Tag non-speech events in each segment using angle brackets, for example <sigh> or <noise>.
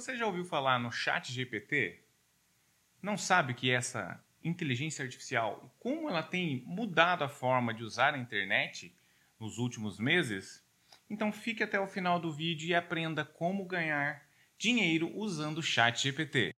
Você já ouviu falar no Chat GPT? Não sabe que essa inteligência artificial, como ela tem mudado a forma de usar a internet nos últimos meses? Então fique até o final do vídeo e aprenda como ganhar dinheiro usando o Chat GPT.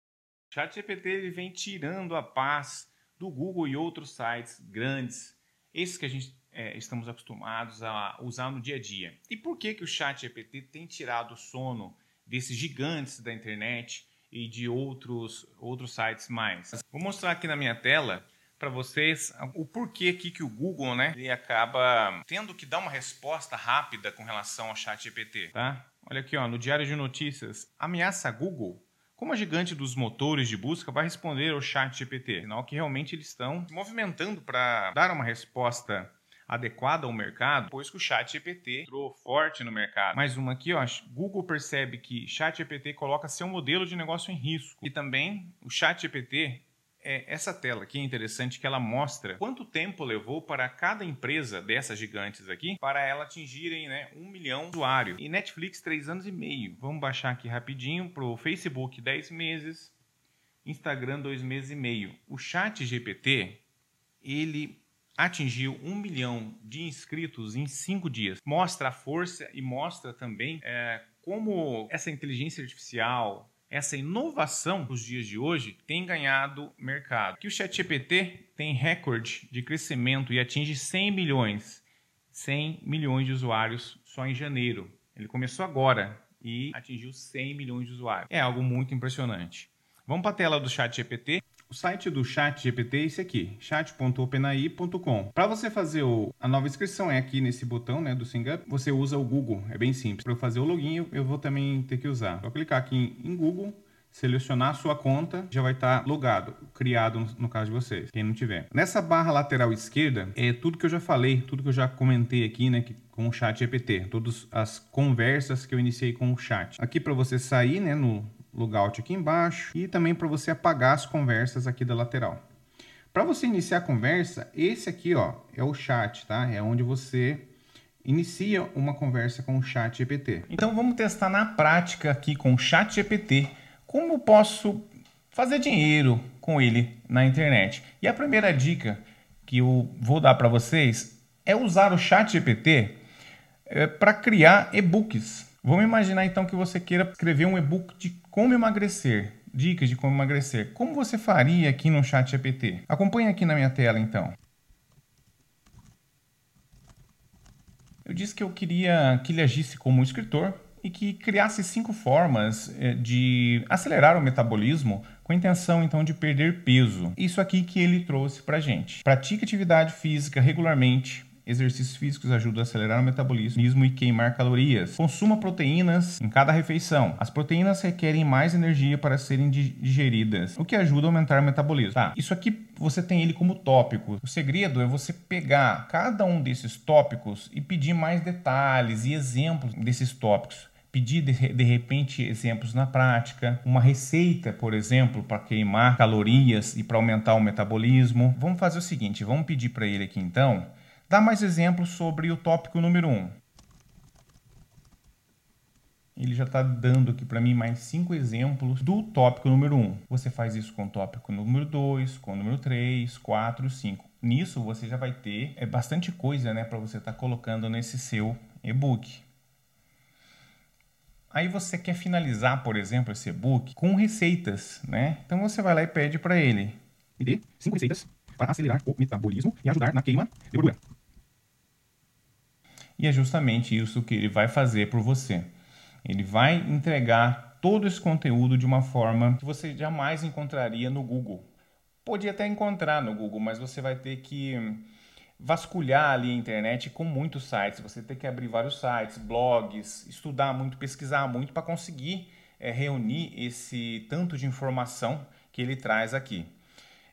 O Chat GPT ele vem tirando a paz do Google e outros sites grandes, esses que a gente é, estamos acostumados a usar no dia a dia. E por que, que o Chat GPT tem tirado o sono desses gigantes da internet e de outros, outros sites mais. Vou mostrar aqui na minha tela para vocês o porquê aqui que o Google, né, ele acaba tendo que dar uma resposta rápida com relação ao chat GPT, tá? Olha aqui, ó, no Diário de Notícias, ameaça Google. Como a gigante dos motores de busca vai responder ao chat GPT? Sinal que realmente eles estão se movimentando para dar uma resposta adequada ao mercado, pois que o Chat GPT entrou forte no mercado. Mais uma aqui, ó, Google percebe que Chat GPT coloca seu modelo de negócio em risco. E também o Chat GPT é essa tela aqui é interessante que ela mostra quanto tempo levou para cada empresa dessas gigantes aqui para ela atingirem né, um milhão de usuários. E Netflix, três anos e meio. Vamos baixar aqui rapidinho para o Facebook, 10 meses. Instagram, dois meses e meio. O Chat GPT, ele atingiu um milhão de inscritos em cinco dias. Mostra a força e mostra também é, como essa inteligência artificial, essa inovação dos dias de hoje tem ganhado mercado. Que o ChatGPT tem recorde de crescimento e atinge 100 milhões, 100 milhões de usuários só em janeiro. Ele começou agora e atingiu 100 milhões de usuários. É algo muito impressionante. Vamos para a tela do ChatGPT. O site do Chat GPT é esse aqui, chat.openai.com. Para você fazer o, a nova inscrição é aqui nesse botão, né, do SingUp. Você usa o Google, é bem simples. Para eu fazer o login, eu vou também ter que usar. Vou clicar aqui em, em Google, selecionar a sua conta, já vai estar tá logado, criado no, no, caso de vocês, quem não tiver. Nessa barra lateral esquerda é tudo que eu já falei, tudo que eu já comentei aqui, né, que, com o chat GPT, todas as conversas que eu iniciei com o chat. Aqui para você sair, né, no, logout aqui embaixo e também para você apagar as conversas aqui da lateral. Para você iniciar a conversa, esse aqui ó, é o chat, tá? É onde você inicia uma conversa com o chat GPT. Então vamos testar na prática aqui com o chat GPT como posso fazer dinheiro com ele na internet. E a primeira dica que eu vou dar para vocês é usar o chat GPT é, para criar e-books. Vamos imaginar então que você queira escrever um e-book de como emagrecer, dicas de como emagrecer. Como você faria aqui no chat GPT? Acompanhe aqui na minha tela então. Eu disse que eu queria que ele agisse como um escritor e que criasse cinco formas eh, de acelerar o metabolismo com a intenção então de perder peso. Isso aqui que ele trouxe para gente. Pratique atividade física regularmente, Exercícios físicos ajudam a acelerar o metabolismo e queimar calorias. Consuma proteínas em cada refeição. As proteínas requerem mais energia para serem digeridas, o que ajuda a aumentar o metabolismo. Tá, isso aqui você tem ele como tópico. O segredo é você pegar cada um desses tópicos e pedir mais detalhes e exemplos desses tópicos pedir de, de, repente exemplos na prática, uma receita, por exemplo, para queimar calorias e para aumentar o metabolismo. Vamos fazer o seguinte, vamos pedir para ele aqui então Dá mais exemplos sobre o tópico número 1. Um. Ele já está dando aqui para mim mais cinco exemplos do tópico número 1. Um. Você faz isso com o tópico número 2, com o número 3, 4, 5. Nisso você já vai ter é bastante coisa né, para você estar tá colocando nesse seu e-book. Aí você quer finalizar, por exemplo, esse e-book com receitas, né? Então você vai lá e pede para ele. Me dê cinco receitas para acelerar o metabolismo e ajudar na queima de gordura. E é justamente isso que ele vai fazer por você. Ele vai entregar todo esse conteúdo de uma forma que você jamais encontraria no Google. Podia até encontrar no Google, mas você vai ter que vasculhar ali a internet com muitos sites. Você tem que abrir vários sites, blogs, estudar muito, pesquisar muito para conseguir é, reunir esse tanto de informação que ele traz aqui.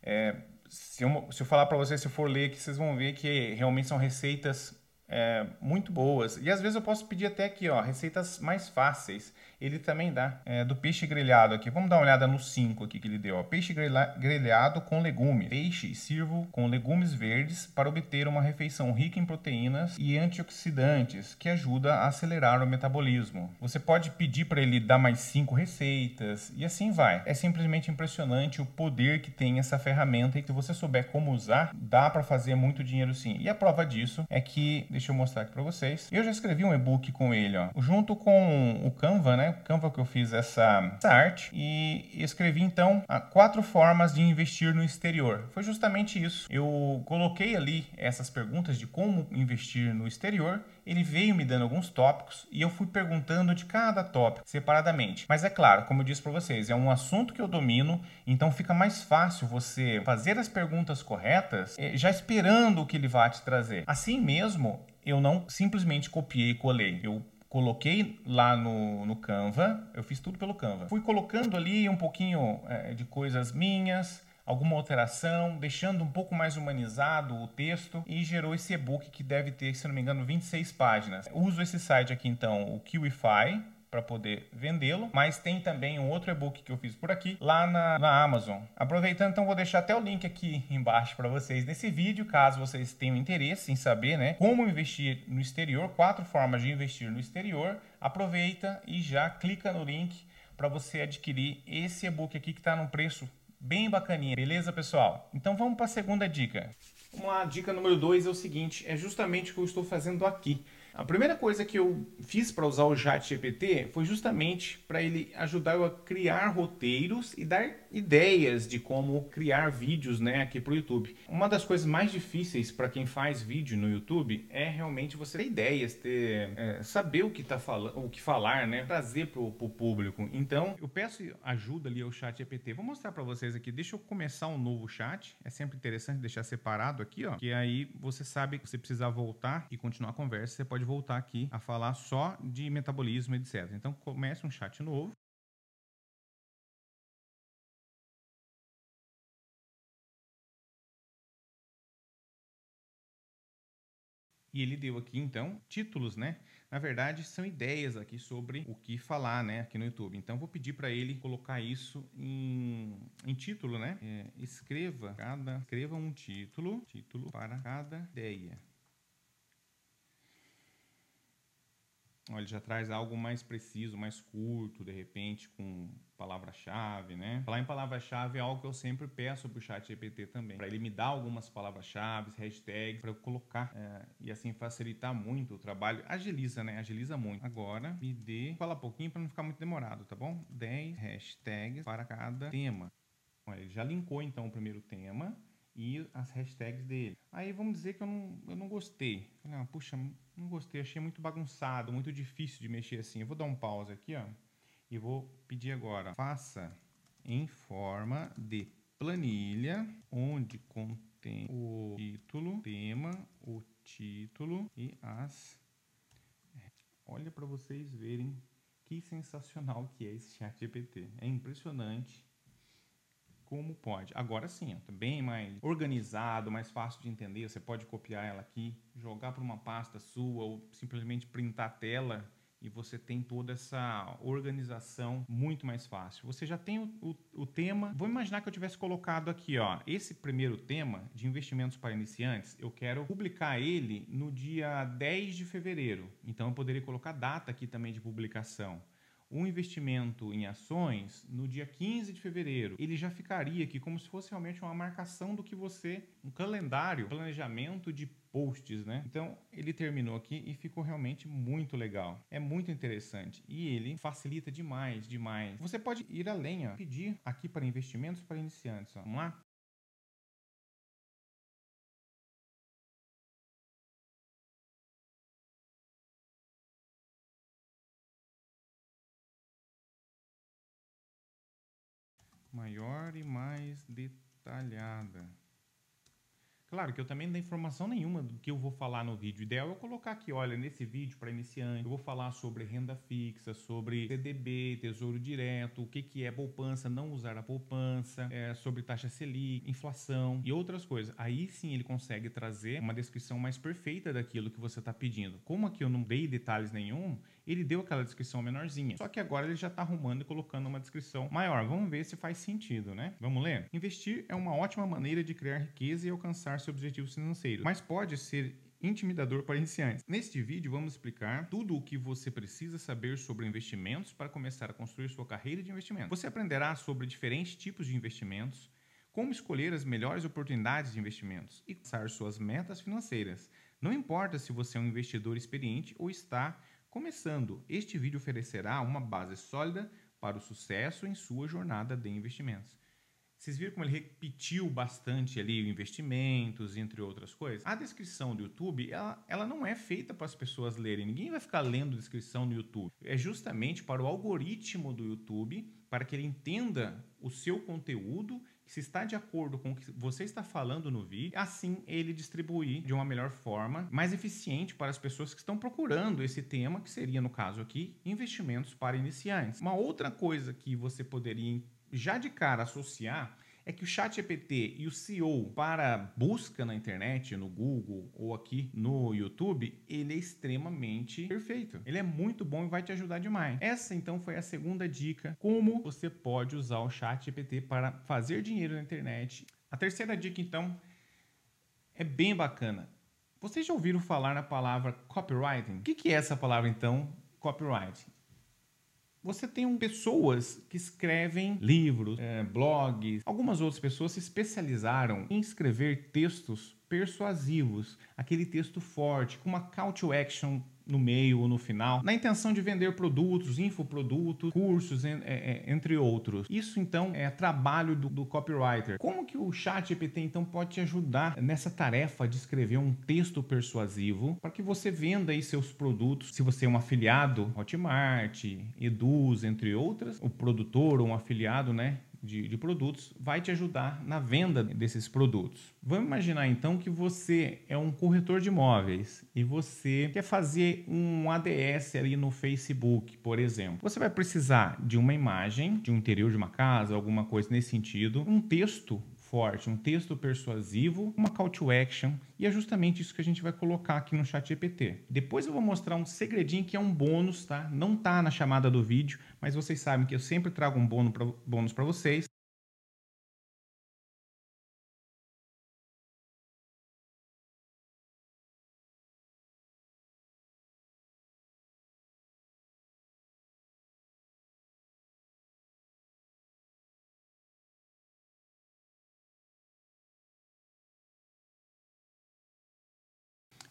É, se, eu, se eu falar para vocês, se eu for ler aqui, vocês vão ver que realmente são receitas é, muito boas. E às vezes eu posso pedir até aqui, ó, receitas mais fáceis. Ele também dá. É, do peixe grelhado aqui. Vamos dar uma olhada no 5 aqui que ele deu. Ó. Peixe grelhado com legumes. Peixe sirvo com legumes verdes para obter uma refeição rica em proteínas e antioxidantes que ajuda a acelerar o metabolismo. Você pode pedir para ele dar mais 5 receitas e assim vai. É simplesmente impressionante o poder que tem essa ferramenta e que se você souber como usar, dá para fazer muito dinheiro sim. E a prova disso é que Deixa eu mostrar aqui para vocês. Eu já escrevi um e-book com ele, ó, junto com o Canva, né? O Canva que eu fiz essa, essa arte e escrevi então quatro formas de investir no exterior. Foi justamente isso. Eu coloquei ali essas perguntas de como investir no exterior ele veio me dando alguns tópicos e eu fui perguntando de cada tópico separadamente. Mas é claro, como eu disse para vocês, é um assunto que eu domino, então fica mais fácil você fazer as perguntas corretas eh, já esperando o que ele vai te trazer. Assim mesmo, eu não simplesmente copiei e colei. Eu coloquei lá no, no Canva, eu fiz tudo pelo Canva. Fui colocando ali um pouquinho é, de coisas minhas, alguma alteração, deixando um pouco mais humanizado o texto e gerou esse e-book que deve ter, se não me engano, 26 páginas. uso esse site aqui então, o Kiwify, para poder vendê-lo, mas tem também um outro e-book que eu fiz por aqui lá na, na Amazon. Aproveitando, então vou deixar até o link aqui <laughs> embaixo para vocês nesse vídeo, caso vocês tenham interesse em saber, né, como investir no exterior, quatro formas de investir no exterior. Aproveita e já clica no link para você adquirir esse e-book aqui que está num preço bem bacaninha, beleza, pessoal? Então vamos para a segunda dica. Uma dica número 2 é o seguinte, é justamente o que eu estou fazendo aqui. A primeira coisa que eu fiz para usar o Chat GPT foi justamente para ele ajudar eu a criar roteiros e dar ideias de como criar vídeos né, aqui para o YouTube. Uma das coisas mais difíceis para quem faz vídeo no YouTube é realmente você ter ideias, ter, é, saber o que, tá falando, o que falar, né, trazer para o público. Então, eu peço ajuda ali ao Chat GPT. Vou mostrar para vocês aqui. Deixa eu começar um novo chat. É sempre interessante deixar separado aqui, ó, que aí você sabe que você precisar voltar e continuar a conversa, você pode voltar aqui a falar só de metabolismo, etc. Então comece um chat novo. E ele deu aqui, então, títulos, né? Na verdade, são ideias aqui sobre o que falar, né? Aqui no YouTube. Então, vou pedir para ele colocar isso em, em título, né? É, escreva cada, escreva um título, título para cada ideia. Ele já traz algo mais preciso, mais curto, de repente, com palavra-chave, né? Falar em palavra-chave é algo que eu sempre peço para o chat GPT também, para ele me dar algumas palavras-chave, hashtags, para eu colocar é, e assim facilitar muito o trabalho. Agiliza, né? Agiliza muito. Agora, me dê, fala pouquinho para não ficar muito demorado, tá bom? 10 hashtags para cada tema. Olha, ele já linkou então o primeiro tema e as hashtags dele. Aí vamos dizer que eu não, eu não gostei. Falei, ah, puxa, não gostei, achei muito bagunçado, muito difícil de mexer assim. Eu vou dar um pause aqui, ó, e vou pedir agora, faça em forma de planilha, onde contém o título, tema, o título e as... Olha para vocês verem que sensacional que é esse chat GPT. É impressionante como pode. Agora sim, está bem mais organizado, mais fácil de entender. Você pode copiar ela aqui, jogar para uma pasta sua ou simplesmente printar a tela e você tem toda essa organização muito mais fácil. Você já tem o, o, o, tema. Vou imaginar que eu tivesse colocado aqui, ó, esse primeiro tema de investimentos para iniciantes. Eu quero publicar ele no dia 10 de fevereiro. Então eu poderia colocar data aqui também de publicação um investimento em ações no dia 15 de fevereiro, ele já ficaria aqui como se fosse realmente uma marcação do que você, um calendário, planejamento de posts, né? Então ele terminou aqui e ficou realmente muito legal. É muito interessante e ele facilita demais, demais. Você pode ir além, ó, pedir aqui para investimentos para iniciantes. Ó. Vamos lá? maior e mais detalhada. Claro que eu também não dei informação nenhuma do que eu vou falar no vídeo. O ideal é eu colocar aqui, olha, nesse vídeo para iniciante, eu vou falar sobre renda fixa, sobre CDB, tesouro direto, o que, que é poupança, não usar a poupança, é, sobre taxa Selic, inflação e outras coisas. Aí sim ele consegue trazer uma descrição mais perfeita daquilo que você está pedindo. Como aqui eu não dei detalhes nenhum, ele deu aquela descrição menorzinha. Só que agora ele já está arrumando e colocando uma descrição maior. Vamos ver se faz sentido, né? Vamos ler? Investir é uma ótima maneira de criar riqueza e alcançar seus objetivos financeiros, mas pode ser intimidador para iniciantes. Neste vídeo vamos explicar tudo o que você precisa saber sobre investimentos para começar a construir sua carreira de investimento. Você aprenderá sobre diferentes tipos de investimentos, como escolher as melhores oportunidades de investimentos e alcançar suas metas financeiras. Não importa se você é um investidor experiente ou está Começando, este vídeo oferecerá uma base sólida para o sucesso em sua jornada de investimentos. Vocês viram como ele repetiu bastante ali investimentos, entre outras coisas? A descrição do YouTube, ela, ela não é feita para as pessoas lerem. Ninguém vai ficar lendo descrição no YouTube. É justamente para o algoritmo do YouTube, para que ele entenda o seu conteúdo se está de acordo com o que você está falando no vídeo, assim ele distribuir de uma melhor forma, mais eficiente para as pessoas que estão procurando esse tema, que seria, no caso aqui, investimentos para iniciantes. Uma outra coisa que você poderia já de cara associar é que o ChatGPT e o CEO para busca na internet, no Google ou aqui no YouTube, ele é extremamente perfeito. Ele é muito bom e vai te ajudar demais. Essa então foi a segunda dica, como você pode usar o ChatGPT para fazer dinheiro na internet. A terceira dica então é bem bacana. Vocês já ouviram falar na palavra copywriting? O que é essa palavra então, copywriting? Você tem pessoas que escrevem livros, é, blogs. Algumas outras pessoas se especializaram em escrever textos persuasivos, aquele texto forte, com uma call to action no meio ou no final, na intenção de vender produtos, infoprodutos, cursos, é, é, entre outros. Isso então é trabalho do, do copywriter. Como que o chat GPT então pode te ajudar nessa tarefa de escrever um texto persuasivo para que você venda aí seus produtos? Se você é um afiliado, Hotmart, Eduz, entre outras, o produtor ou um afiliado, né? De, de, produtos vai te ajudar na venda desses produtos. Vamos imaginar então que você é um corretor de imóveis e você quer fazer um ADS ali no Facebook, por exemplo. Você vai precisar de uma imagem de um interior de uma casa, alguma coisa nesse sentido, um texto forte, um texto persuasivo, uma call to action, e é justamente isso que a gente vai colocar aqui no chat GPT. Depois eu vou mostrar um segredinho que é um bônus, tá? Não tá na chamada do vídeo, mas vocês sabem que eu sempre trago um bônus para vocês.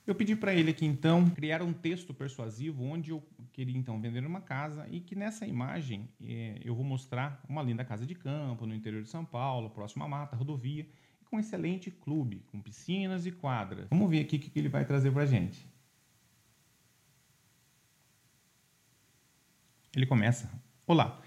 Eu pedi para ele aqui então criar um texto persuasivo onde eu queria então vender uma casa e que nessa imagem é, eu vou mostrar uma linda casa de campo no interior de São Paulo, próxima à mata, rodovia, com um excelente clube, com piscinas e quadras. Vamos ver aqui o que ele vai trazer para gente. Ele começa: Olá,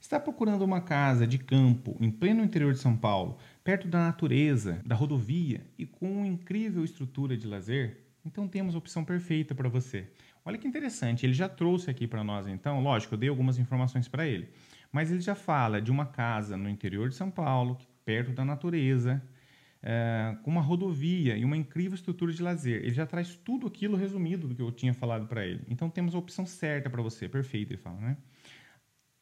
está procurando uma casa de campo em pleno interior de São Paulo, perto da natureza, da rodovia e com uma incrível estrutura de lazer? Então temos a opção perfeita para você. Olha que interessante, ele já trouxe aqui para nós então, lógico, eu dei algumas informações para ele, mas ele já fala de uma casa no interior de São Paulo, perto da natureza, é, com uma rodovia e uma incrível estrutura de lazer. Ele já traz tudo aquilo resumido do que eu tinha falado para ele. Então temos a opção certa para você, perfeito, ele fala, né?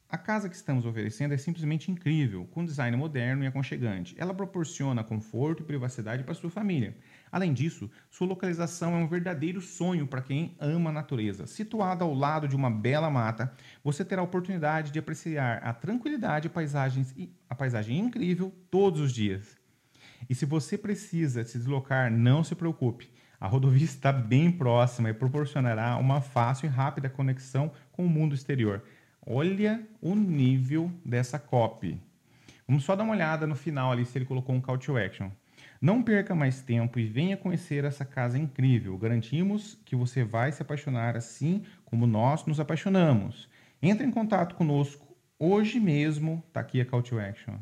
A casa que estamos oferecendo é simplesmente incrível, com design moderno e aconchegante. Ela proporciona conforto e privacidade para sua família. Além disso, sua localização é um verdadeiro sonho para quem ama a natureza. Situada ao lado de uma bela mata, você terá a oportunidade de apreciar a tranquilidade e paisagens, a paisagem incrível todos os dias. E se você precisa se deslocar, não se preocupe. A rodovia <laughs> está bem próxima e proporcionará uma fácil e rápida conexão com o mundo exterior. Olha o nível dessa copy. Vamos só dar uma olhada no final ali se ele colocou um call to action. Não perca mais tempo e venha conhecer essa casa incrível. Garantimos que você vai se apaixonar assim como nós nos apaixonamos. Entre em contato conosco hoje mesmo. Tá aqui a call to action.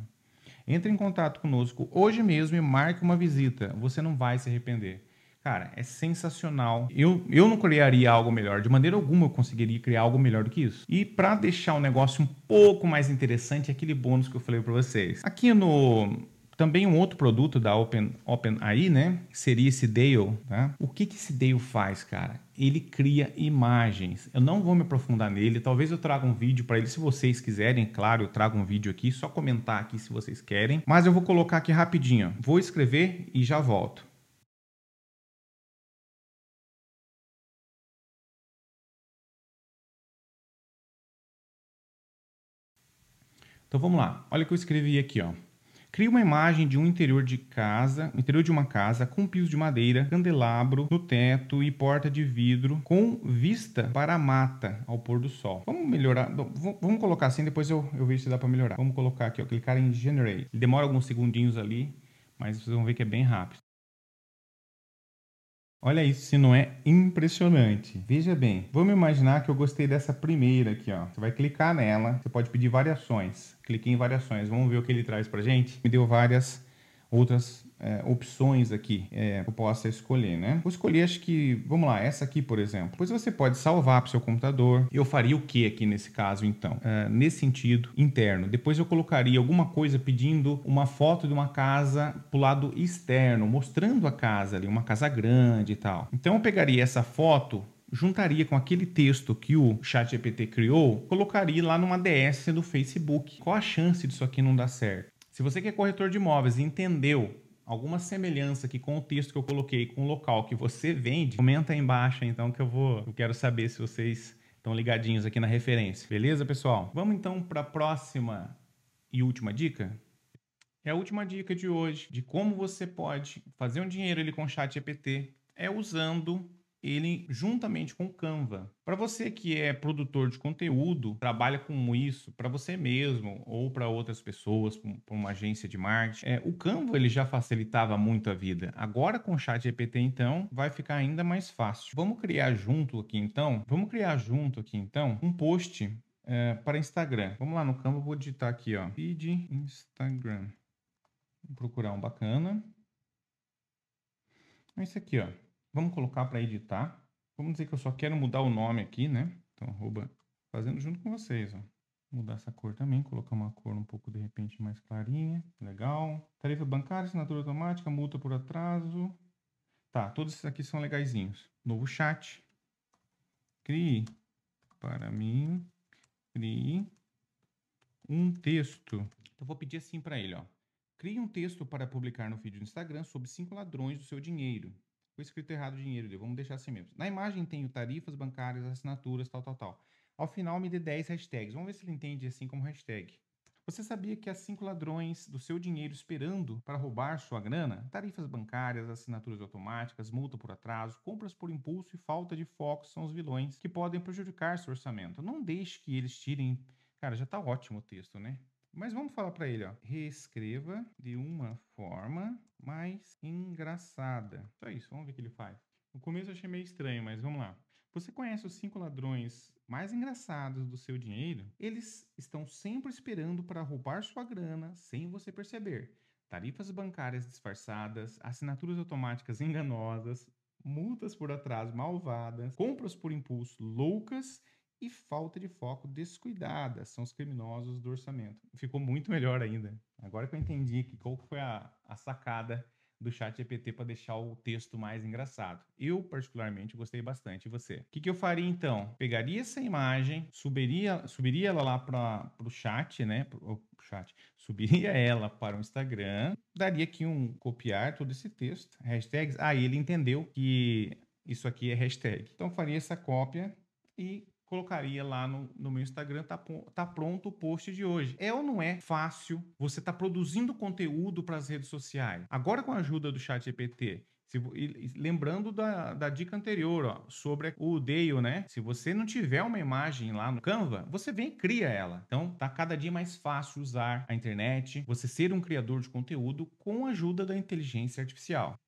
Entre em contato conosco hoje mesmo e marque uma visita. Você não vai se arrepender. Cara, é sensacional. Eu, eu não criaria algo melhor. De maneira alguma eu conseguiria criar algo melhor do que isso. E para deixar o negócio um pouco mais interessante, aquele bônus que eu falei para vocês. Aqui no também um outro produto da Open, OpenAI, né? Seria esse Dale, tá? O que, que esse Dale faz, cara? Ele cria imagens. Eu não vou me aprofundar nele. Talvez eu traga um vídeo para ele, se vocês quiserem. Claro, eu trago um vídeo aqui. Só comentar aqui se vocês querem. Mas eu vou colocar aqui rapidinho. Vou escrever e já volto. Então vamos lá. Olha o que eu escrevi aqui, ó. Cria uma imagem de um interior de casa, interior de uma casa com piso de madeira, candelabro no teto e porta de vidro com vista para a mata ao pôr do sol. Vamos melhorar, vamos colocar assim, depois eu, eu vejo se dá para melhorar. Vamos colocar aqui, ó, clicar em Generate. Ele demora alguns segundinhos ali, mas vocês vão ver que é bem rápido. Olha isso, se não é impressionante. Veja bem, vamos imaginar que eu gostei dessa primeira aqui, ó. Você vai clicar nela, você pode pedir variações. Cliquei em variações, vamos ver o que ele traz pra gente. Me deu várias outras é, opções aqui é, que eu possa escolher, né? Vou escolher, acho que, vamos lá, essa aqui, por exemplo. Depois você pode salvar para o seu computador. Eu faria o que aqui nesse caso, então? É, nesse sentido, interno. Depois eu colocaria alguma coisa pedindo uma foto de uma casa pro lado externo, mostrando a casa ali, uma casa grande e tal. Então eu pegaria essa foto juntaria com aquele texto que o ChatGPT criou, colocaria lá numa DS do Facebook. Qual a chance disso aqui não dar certo? Se você que é corretor de imóveis entendeu alguma semelhança aqui com o texto que eu coloquei com o local que você vende, comenta aí embaixo então que eu vou, eu quero saber se vocês estão ligadinhos aqui na referência. Beleza, pessoal? Vamos então para a próxima e última dica? É a última dica de hoje de como você pode fazer um dinheiro ali com o chat GPT é usando ele juntamente com o Canva. Para você que é produtor de conteúdo, trabalha com isso para você mesmo ou para outras pessoas, para uma agência de marketing, é, o Canva ele já facilitava muito a vida. Agora com o Chat GPT então vai ficar ainda mais fácil. Vamos criar junto aqui então, vamos criar junto aqui então um post é, para Instagram. Vamos lá no Canva, vou digitar aqui ó, feed Instagram. Vou procurar um bacana. É esse aqui ó. Vamos colocar para editar. Vamos dizer que eu só quero mudar o nome aqui, né? Então, arroba, fazendo junto com vocês, ó. Mudar essa cor também, colocar uma cor um pouco, de repente, mais clarinha. Legal. Tarifa bancária, assinatura automática, multa por atraso. Tá, todos esses aqui são legaisinhos. Novo chat. Crie para mim. Crie um texto. Então, vou pedir assim para ele, ó. Crie um texto para publicar no feed do Instagram sobre cinco ladrões do seu dinheiro. Foi escrito errado o dinheiro, vamos deixar assim mesmo. Na imagem tenho tarifas bancárias, assinaturas, tal, tal, tal. Ao final me dê 10 hashtags. Vamos ver se ele entende assim como hashtag. Você sabia que há cinco ladrões do seu dinheiro esperando para roubar sua grana? Tarifas bancárias, assinaturas automáticas, multa por atraso, compras por impulso e falta de foco são os vilões que podem prejudicar seu orçamento. Não deixe que eles tirem. Cara, já tá ótimo o texto, né? Mas vamos falar para ele, ó. Reescreva de uma forma mais engraçada. Só isso, vamos ver o que ele faz. No começo eu achei meio estranho, mas vamos lá. Você conhece os cinco ladrões mais engraçados do seu dinheiro? Eles estão sempre esperando para roubar sua grana sem você perceber. Tarifas bancárias disfarçadas, assinaturas automáticas enganosas, multas por atraso malvadas, compras por impulso loucas e falta de foco descuidada são os criminosos do orçamento. Ficou muito melhor ainda. Agora que eu entendi que qual foi a, a sacada do chat GPT para deixar o texto mais engraçado. Eu, particularmente, gostei bastante. E você? O que, que eu faria então? Pegaria essa imagem, subiria, subiria ela lá para o chat, né? Pro, chat. Subiria <laughs> ela para o Instagram, daria aqui um copiar todo esse texto, hashtags. Aí ah, ele entendeu que isso aqui é hashtag. Então faria essa cópia e colocaria lá no, no meu Instagram, tá, tá pronto o post de hoje. É ou não é fácil você tá produzindo conteúdo para as redes sociais? Agora com a ajuda do chat GPT, se, lembrando da, da, dica anterior, ó, sobre o Dale, né? Se você não tiver uma imagem lá no Canva, você vem e cria ela. Então, tá cada dia mais fácil usar a internet, você ser um criador de conteúdo com a ajuda da inteligência artificial.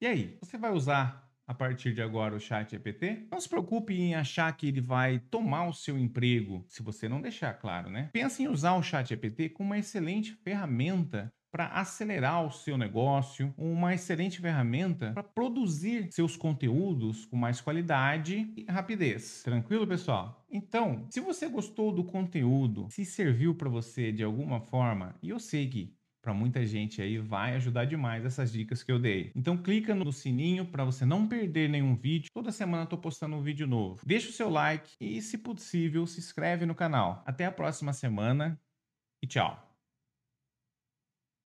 E aí, você vai usar a partir de agora o chat GPT. Não se preocupe em achar que ele vai tomar o seu emprego, se você não deixar claro, né? Pense em usar o chat GPT como uma excelente ferramenta para acelerar o seu negócio, uma excelente ferramenta para produzir seus conteúdos com mais qualidade e rapidez. Tranquilo, pessoal? Então, se você gostou do conteúdo, se serviu para você de alguma forma, e eu sei que para muita gente aí vai ajudar demais essas dicas que eu dei. Então clica no sininho para você não perder nenhum vídeo. Toda semana eu tô postando um vídeo novo. Deixa o seu like e, se possível, se inscreve no canal. Até a próxima semana e tchau.